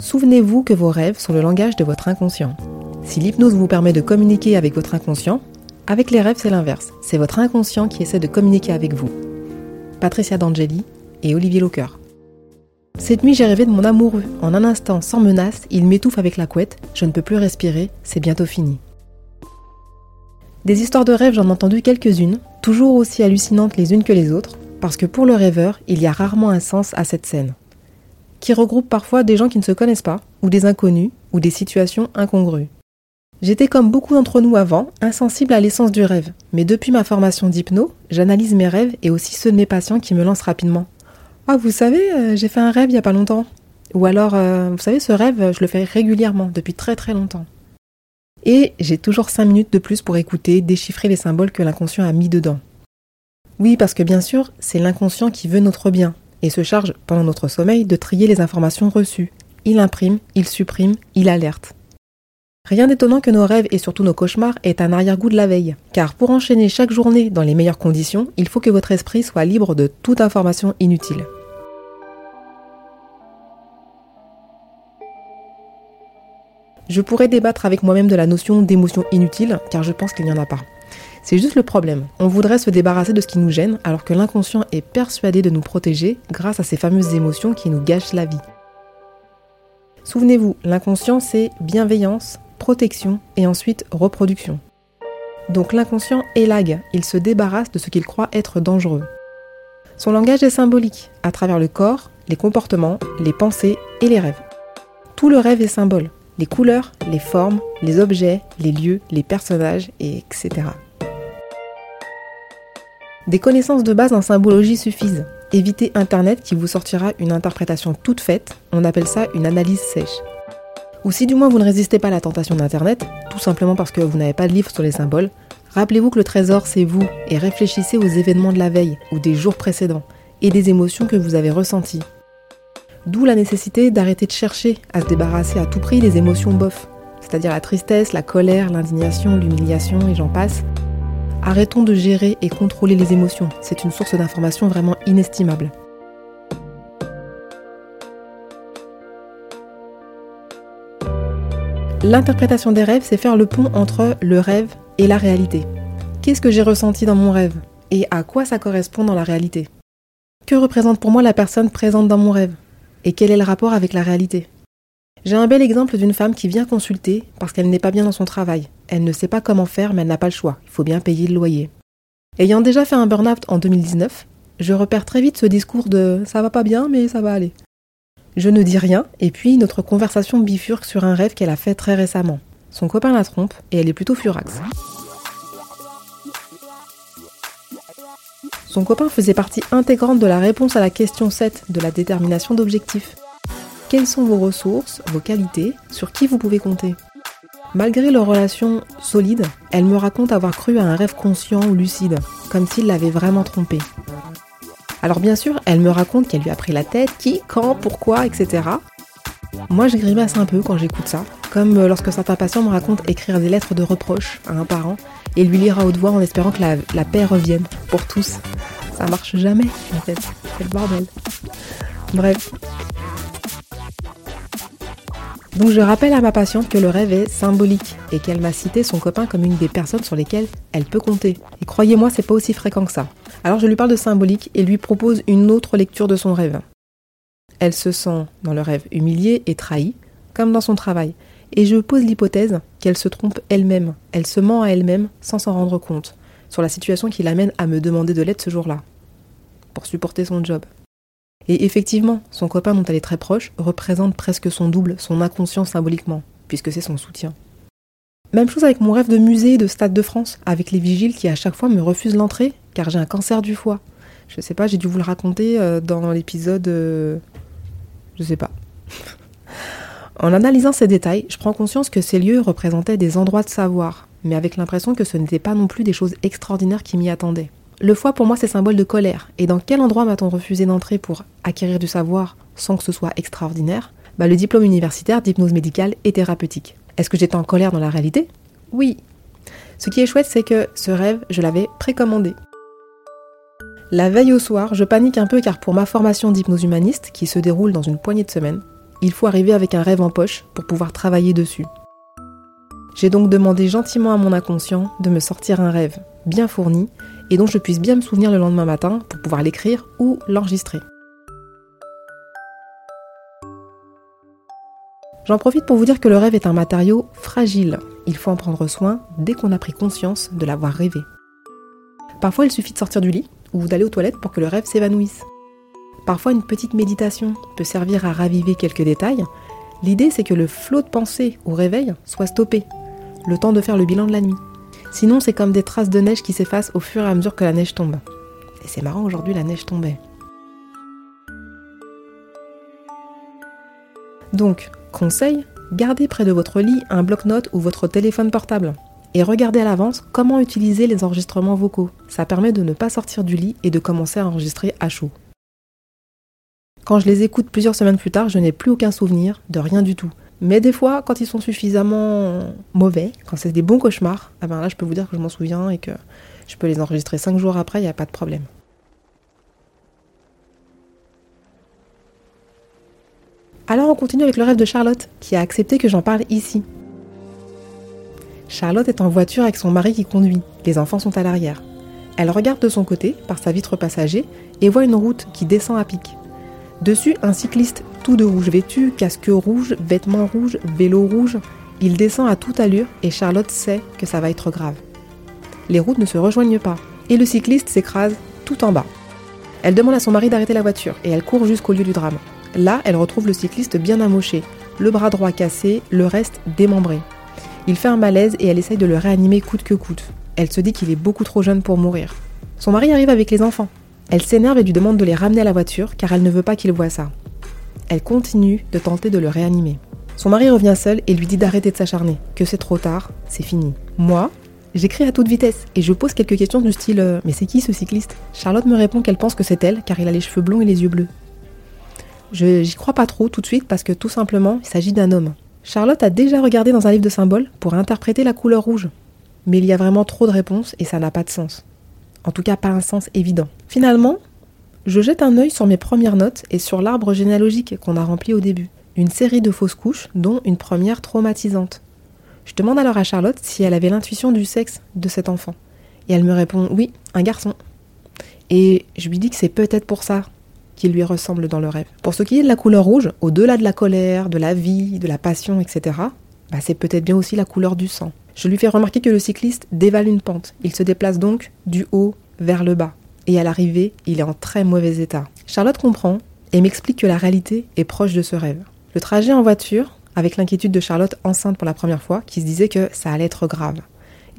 Souvenez-vous que vos rêves sont le langage de votre inconscient. Si l'hypnose vous permet de communiquer avec votre inconscient, avec les rêves c'est l'inverse. C'est votre inconscient qui essaie de communiquer avec vous. Patricia D'Angeli et Olivier Locker. Cette nuit, j'ai rêvé de mon amoureux. En un instant, sans menace, il m'étouffe avec la couette. Je ne peux plus respirer, c'est bientôt fini. Des histoires de rêves, j'en ai entendu quelques-unes, toujours aussi hallucinantes les unes que les autres, parce que pour le rêveur, il y a rarement un sens à cette scène qui regroupe parfois des gens qui ne se connaissent pas, ou des inconnus, ou des situations incongrues. J'étais comme beaucoup d'entre nous avant, insensible à l'essence du rêve, mais depuis ma formation d'hypno, j'analyse mes rêves et aussi ceux de mes patients qui me lancent rapidement. Ah, vous savez, euh, j'ai fait un rêve il y a pas longtemps. Ou alors, euh, vous savez, ce rêve, je le fais régulièrement, depuis très très longtemps. Et j'ai toujours 5 minutes de plus pour écouter, déchiffrer les symboles que l'inconscient a mis dedans. Oui, parce que bien sûr, c'est l'inconscient qui veut notre bien, et se charge, pendant notre sommeil, de trier les informations reçues. Il imprime, il supprime, il alerte. Rien d'étonnant que nos rêves et surtout nos cauchemars aient un arrière-goût de la veille, car pour enchaîner chaque journée dans les meilleures conditions, il faut que votre esprit soit libre de toute information inutile. Je pourrais débattre avec moi-même de la notion d'émotion inutile, car je pense qu'il n'y en a pas. C'est juste le problème. On voudrait se débarrasser de ce qui nous gêne alors que l'inconscient est persuadé de nous protéger grâce à ces fameuses émotions qui nous gâchent la vie. Souvenez-vous, l'inconscient c'est bienveillance, protection et ensuite reproduction. Donc l'inconscient élague, il se débarrasse de ce qu'il croit être dangereux. Son langage est symbolique, à travers le corps, les comportements, les pensées et les rêves. Tout le rêve est symbole, les couleurs, les formes, les objets, les lieux, les personnages, et etc. Des connaissances de base en symbologie suffisent. Évitez Internet qui vous sortira une interprétation toute faite, on appelle ça une analyse sèche. Ou si du moins vous ne résistez pas à la tentation d'Internet, tout simplement parce que vous n'avez pas de livre sur les symboles, rappelez-vous que le trésor c'est vous et réfléchissez aux événements de la veille ou des jours précédents et des émotions que vous avez ressenties. D'où la nécessité d'arrêter de chercher à se débarrasser à tout prix des émotions bof, c'est-à-dire la tristesse, la colère, l'indignation, l'humiliation et j'en passe, Arrêtons de gérer et contrôler les émotions. C'est une source d'information vraiment inestimable. L'interprétation des rêves, c'est faire le pont entre le rêve et la réalité. Qu'est-ce que j'ai ressenti dans mon rêve Et à quoi ça correspond dans la réalité? Que représente pour moi la personne présente dans mon rêve? Et quel est le rapport avec la réalité? J'ai un bel exemple d'une femme qui vient consulter parce qu'elle n'est pas bien dans son travail. Elle ne sait pas comment faire, mais elle n'a pas le choix. Il faut bien payer le loyer. Ayant déjà fait un burn-out en 2019, je repère très vite ce discours de ça va pas bien, mais ça va aller. Je ne dis rien, et puis notre conversation bifurque sur un rêve qu'elle a fait très récemment. Son copain la trompe, et elle est plutôt furax. Son copain faisait partie intégrante de la réponse à la question 7 de la détermination d'objectifs. Quelles sont vos ressources, vos qualités, sur qui vous pouvez compter Malgré leur relation solide, elle me raconte avoir cru à un rêve conscient ou lucide, comme s'il l'avait vraiment trompée. Alors bien sûr, elle me raconte qu'elle lui a pris la tête, qui, quand, pourquoi, etc. Moi, je grimace un peu quand j'écoute ça, comme lorsque certains patients me racontent écrire des lettres de reproche à un parent et lui lire à haute voix en espérant que la, la paix revienne pour tous. Ça marche jamais, en fait. C'est le bordel. Bref, donc je rappelle à ma patiente que le rêve est symbolique et qu'elle m'a cité son copain comme une des personnes sur lesquelles elle peut compter. Et croyez-moi, c'est pas aussi fréquent que ça. Alors je lui parle de symbolique et lui propose une autre lecture de son rêve. Elle se sent dans le rêve humiliée et trahie, comme dans son travail. Et je pose l'hypothèse qu'elle se trompe elle-même, elle se ment à elle-même sans s'en rendre compte, sur la situation qui l'amène à me demander de l'aide ce jour-là, pour supporter son job. Et effectivement, son copain dont elle est très proche représente presque son double, son inconscient symboliquement, puisque c'est son soutien. Même chose avec mon rêve de musée de Stade de France, avec les vigiles qui à chaque fois me refusent l'entrée, car j'ai un cancer du foie. Je sais pas, j'ai dû vous le raconter euh, dans l'épisode... Euh, je sais pas. En analysant ces détails, je prends conscience que ces lieux représentaient des endroits de savoir, mais avec l'impression que ce n'étaient pas non plus des choses extraordinaires qui m'y attendaient. Le foie pour moi c'est symbole de colère, et dans quel endroit m'a-t-on refusé d'entrer pour acquérir du savoir sans que ce soit extraordinaire? Bah, Le diplôme universitaire d'hypnose médicale et thérapeutique. Est-ce que j'étais en colère dans la réalité? Oui. Ce qui est chouette c'est que ce rêve, je l'avais précommandé. La veille au soir, je panique un peu car pour ma formation d'hypnose humaniste, qui se déroule dans une poignée de semaines, il faut arriver avec un rêve en poche pour pouvoir travailler dessus. J'ai donc demandé gentiment à mon inconscient de me sortir un rêve bien fourni et dont je puisse bien me souvenir le lendemain matin pour pouvoir l'écrire ou l'enregistrer. J'en profite pour vous dire que le rêve est un matériau fragile. Il faut en prendre soin dès qu'on a pris conscience de l'avoir rêvé. Parfois, il suffit de sortir du lit ou d'aller aux toilettes pour que le rêve s'évanouisse. Parfois, une petite méditation peut servir à raviver quelques détails. L'idée, c'est que le flot de pensée au réveil soit stoppé, le temps de faire le bilan de la nuit. Sinon, c'est comme des traces de neige qui s'effacent au fur et à mesure que la neige tombe. Et c'est marrant, aujourd'hui, la neige tombait. Donc, conseil, gardez près de votre lit un bloc-notes ou votre téléphone portable. Et regardez à l'avance comment utiliser les enregistrements vocaux. Ça permet de ne pas sortir du lit et de commencer à enregistrer à chaud. Quand je les écoute plusieurs semaines plus tard, je n'ai plus aucun souvenir de rien du tout. Mais des fois, quand ils sont suffisamment mauvais, quand c'est des bons cauchemars, ah ben là je peux vous dire que je m'en souviens et que je peux les enregistrer 5 jours après, il n'y a pas de problème. Alors on continue avec le rêve de Charlotte, qui a accepté que j'en parle ici. Charlotte est en voiture avec son mari qui conduit. Les enfants sont à l'arrière. Elle regarde de son côté, par sa vitre passager, et voit une route qui descend à pic. Dessus, un cycliste tout de rouge vêtu, casque rouge, vêtements rouges, vélo rouge. Il descend à toute allure et Charlotte sait que ça va être grave. Les routes ne se rejoignent pas et le cycliste s'écrase tout en bas. Elle demande à son mari d'arrêter la voiture et elle court jusqu'au lieu du drame. Là, elle retrouve le cycliste bien amoché, le bras droit cassé, le reste démembré. Il fait un malaise et elle essaye de le réanimer coûte que coûte. Elle se dit qu'il est beaucoup trop jeune pour mourir. Son mari arrive avec les enfants. Elle s'énerve et lui demande de les ramener à la voiture car elle ne veut pas qu'il voit ça. Elle continue de tenter de le réanimer. Son mari revient seul et lui dit d'arrêter de s'acharner, que c'est trop tard, c'est fini. Moi, j'écris à toute vitesse et je pose quelques questions du style euh, Mais c'est qui ce cycliste? Charlotte me répond qu'elle pense que c'est elle car il a les cheveux blonds et les yeux bleus. Je j'y crois pas trop tout de suite parce que tout simplement, il s'agit d'un homme. Charlotte a déjà regardé dans un livre de symboles pour interpréter la couleur rouge. Mais il y a vraiment trop de réponses et ça n'a pas de sens. En tout cas, pas un sens évident. Finalement, je jette un œil sur mes premières notes et sur l'arbre généalogique qu'on a rempli au début. Une série de fausses couches, dont une première traumatisante. Je demande alors à Charlotte si elle avait l'intuition du sexe de cet enfant. Et elle me répond oui, un garçon. Et je lui dis que c'est peut-être pour ça qu'il lui ressemble dans le rêve. Pour ce qui est de la couleur rouge, au-delà de la colère, de la vie, de la passion, etc., bah c'est peut-être bien aussi la couleur du sang. Je lui fais remarquer que le cycliste dévale une pente. Il se déplace donc du haut vers le bas. Et à l'arrivée, il est en très mauvais état. Charlotte comprend et m'explique que la réalité est proche de ce rêve. Le trajet en voiture, avec l'inquiétude de Charlotte enceinte pour la première fois, qui se disait que ça allait être grave.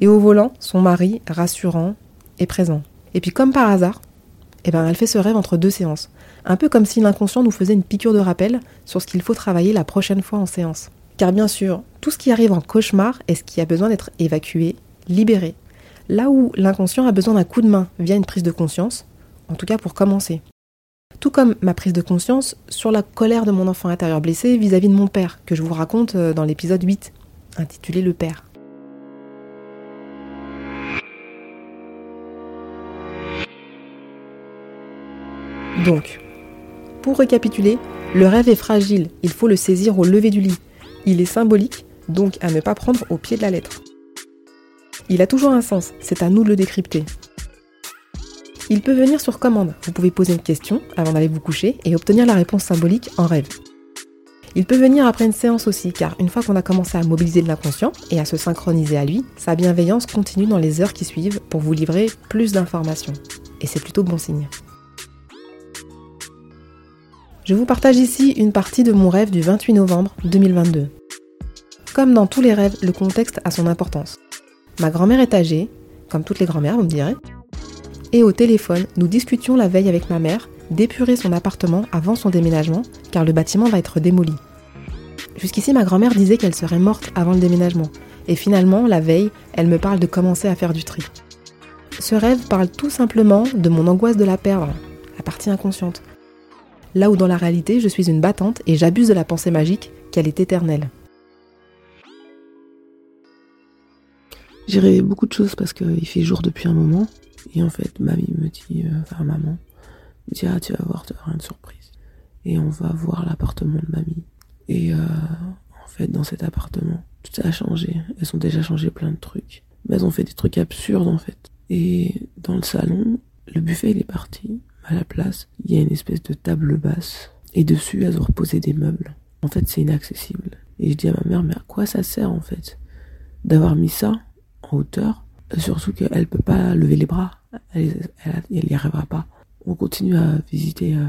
Et au volant, son mari, rassurant, est présent. Et puis comme par hasard, eh ben, elle fait ce rêve entre deux séances. Un peu comme si l'inconscient nous faisait une piqûre de rappel sur ce qu'il faut travailler la prochaine fois en séance. Car bien sûr, tout ce qui arrive en cauchemar est ce qui a besoin d'être évacué, libéré. Là où l'inconscient a besoin d'un coup de main via une prise de conscience, en tout cas pour commencer. Tout comme ma prise de conscience sur la colère de mon enfant intérieur blessé vis-à-vis de mon père, que je vous raconte euh, dans l'épisode 8, intitulé Le Père. Donc, pour récapituler, le rêve est fragile, il faut le saisir au lever du lit. Il est symbolique, donc à ne pas prendre au pied de la lettre. Il a toujours un sens, c'est à nous de le décrypter. Il peut venir sur commande. Vous pouvez poser une question avant d'aller vous coucher et obtenir la réponse symbolique en rêve. Il peut venir après une séance aussi, car une fois qu'on a commencé à mobiliser de l'inconscient et à se synchroniser à lui, sa bienveillance continue dans les heures qui suivent pour vous livrer plus d'informations. Et c'est plutôt bon signe. Je vous partage ici une partie de mon rêve du 28 novembre 2022. Comme dans tous les rêves, le contexte a son importance. Ma grand-mère est âgée, comme toutes les grand-mères, vous me direz. Et au téléphone, nous discutions la veille avec ma mère d'épurer son appartement avant son déménagement, car le bâtiment va être démoli. Jusqu'ici, ma grand-mère disait qu'elle serait morte avant le déménagement. Et finalement, la veille, elle me parle de commencer à faire du tri. Ce rêve parle tout simplement de mon angoisse de la perdre, la partie inconsciente. Là où dans la réalité, je suis une battante et j'abuse de la pensée magique qu'elle est éternelle. J'ai rêvé beaucoup de choses parce qu'il fait jour depuis un moment. Et en fait, mamie me dit, euh, enfin maman, me dit, ah tu vas voir, tu vas avoir une surprise. Et on va voir l'appartement de mamie. Et euh, en fait, dans cet appartement, tout a changé. Elles ont déjà changé plein de trucs. Mais elles ont fait des trucs absurdes en fait. Et dans le salon, le buffet il est parti. À la place, il y a une espèce de table basse. Et dessus, elles ont reposé des meubles. En fait, c'est inaccessible. Et je dis à ma mère, mais à quoi ça sert en fait D'avoir mis ça en hauteur, surtout qu'elle peut pas lever les bras. Elle, n'y arrivera pas. On continue à visiter euh,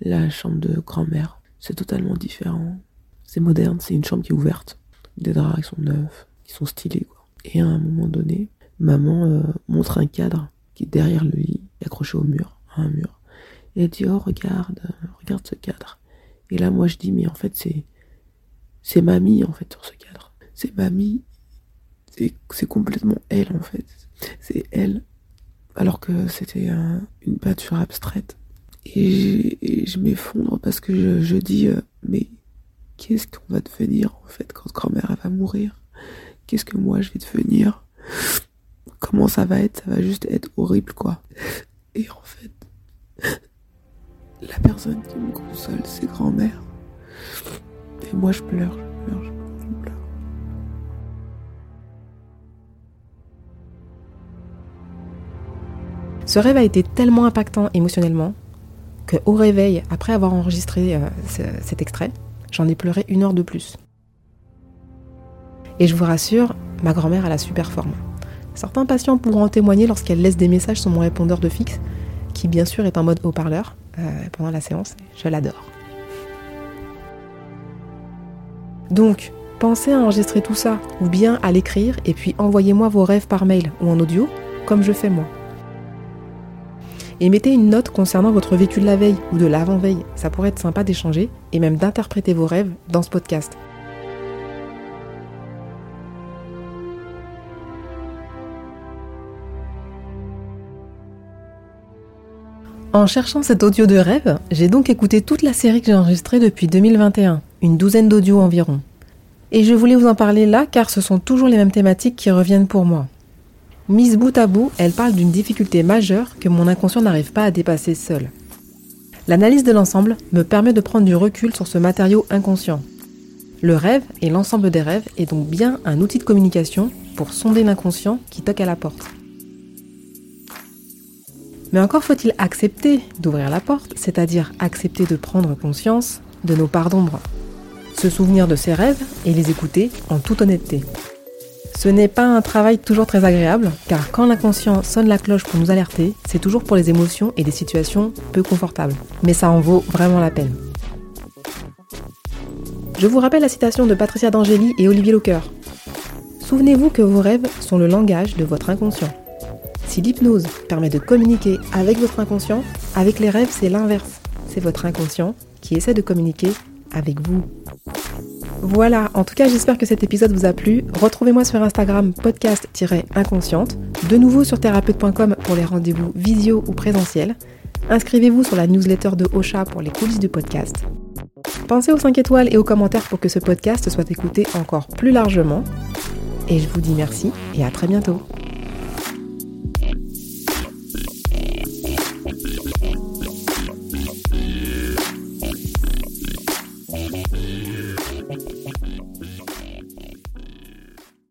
la chambre de grand-mère. C'est totalement différent. C'est moderne, c'est une chambre qui est ouverte. Des draps qui sont neufs, qui sont stylés. Quoi. Et à un moment donné, maman euh, montre un cadre qui est derrière le lit, accroché au mur, à un mur. Et elle dit, oh regarde, regarde ce cadre. Et là, moi, je dis, mais en fait, c'est, c'est mamie, en fait, sur ce cadre. C'est mamie c'est complètement elle en fait. C'est elle. Alors que c'était une peinture abstraite. Et, je m'effondre parce que je, dis, euh, mais qu'est-ce qu'on va devenir en fait quand grand-mère va mourir? Qu'est-ce que moi je vais devenir? Comment ça va être? Ça va juste être horrible quoi. Et en fait, la personne qui me console, c'est grand-mère. Et moi je pleure, Ce rêve a été tellement impactant émotionnellement que au réveil, après avoir enregistré euh, cet extrait, j'en ai pleuré une heure de plus. Et je vous rassure, ma grand-mère a la super forme. Certains patients pourront en témoigner lorsqu'elle laisse des messages sur mon répondeur de fixe, qui bien sûr est en mode haut-parleur euh, pendant la séance. Je l'adore. Donc, pensez à enregistrer tout ça, ou bien à l'écrire, et puis envoyez-moi vos rêves par mail ou en audio, comme je fais moi et mettez une note concernant votre vécu de la veille ou de l'avant-veille. Ça pourrait être sympa d'échanger et même d'interpréter vos rêves dans ce podcast. En cherchant cet audio de rêve, j'ai donc écouté toute la série que j'ai enregistrée depuis 2021, une douzaine d'audios environ. Et je voulais vous en parler là car ce sont toujours les mêmes thématiques qui reviennent pour moi. Mise bout à bout, elle parle d'une difficulté majeure que mon inconscient n'arrive pas à dépasser seul. L'analyse de l'ensemble me permet de prendre du recul sur ce matériau inconscient. Le rêve et l'ensemble des rêves est donc bien un outil de communication pour sonder l'inconscient qui toque à la porte. Mais encore faut-il accepter d'ouvrir la porte, c'est-à-dire accepter de prendre conscience de nos parts d'ombre, se souvenir de ses rêves et les écouter en toute honnêteté. Ce n'est pas un travail toujours très agréable, car quand l'inconscient sonne la cloche pour nous alerter, c'est toujours pour les émotions et des situations peu confortables. Mais ça en vaut vraiment la peine. Je vous rappelle la citation de Patricia D'Angeli et Olivier Locker. Souvenez-vous que vos rêves sont le langage de votre inconscient. Si l'hypnose permet de communiquer avec votre inconscient, avec les rêves c'est l'inverse. C'est votre inconscient qui essaie de communiquer avec vous. Voilà, en tout cas j'espère que cet épisode vous a plu. Retrouvez-moi sur Instagram podcast-inconsciente, de nouveau sur thérapeute.com pour les rendez-vous visio ou présentiels. Inscrivez-vous sur la newsletter de Ocha pour les coulisses du podcast. Pensez aux 5 étoiles et aux commentaires pour que ce podcast soit écouté encore plus largement. Et je vous dis merci et à très bientôt.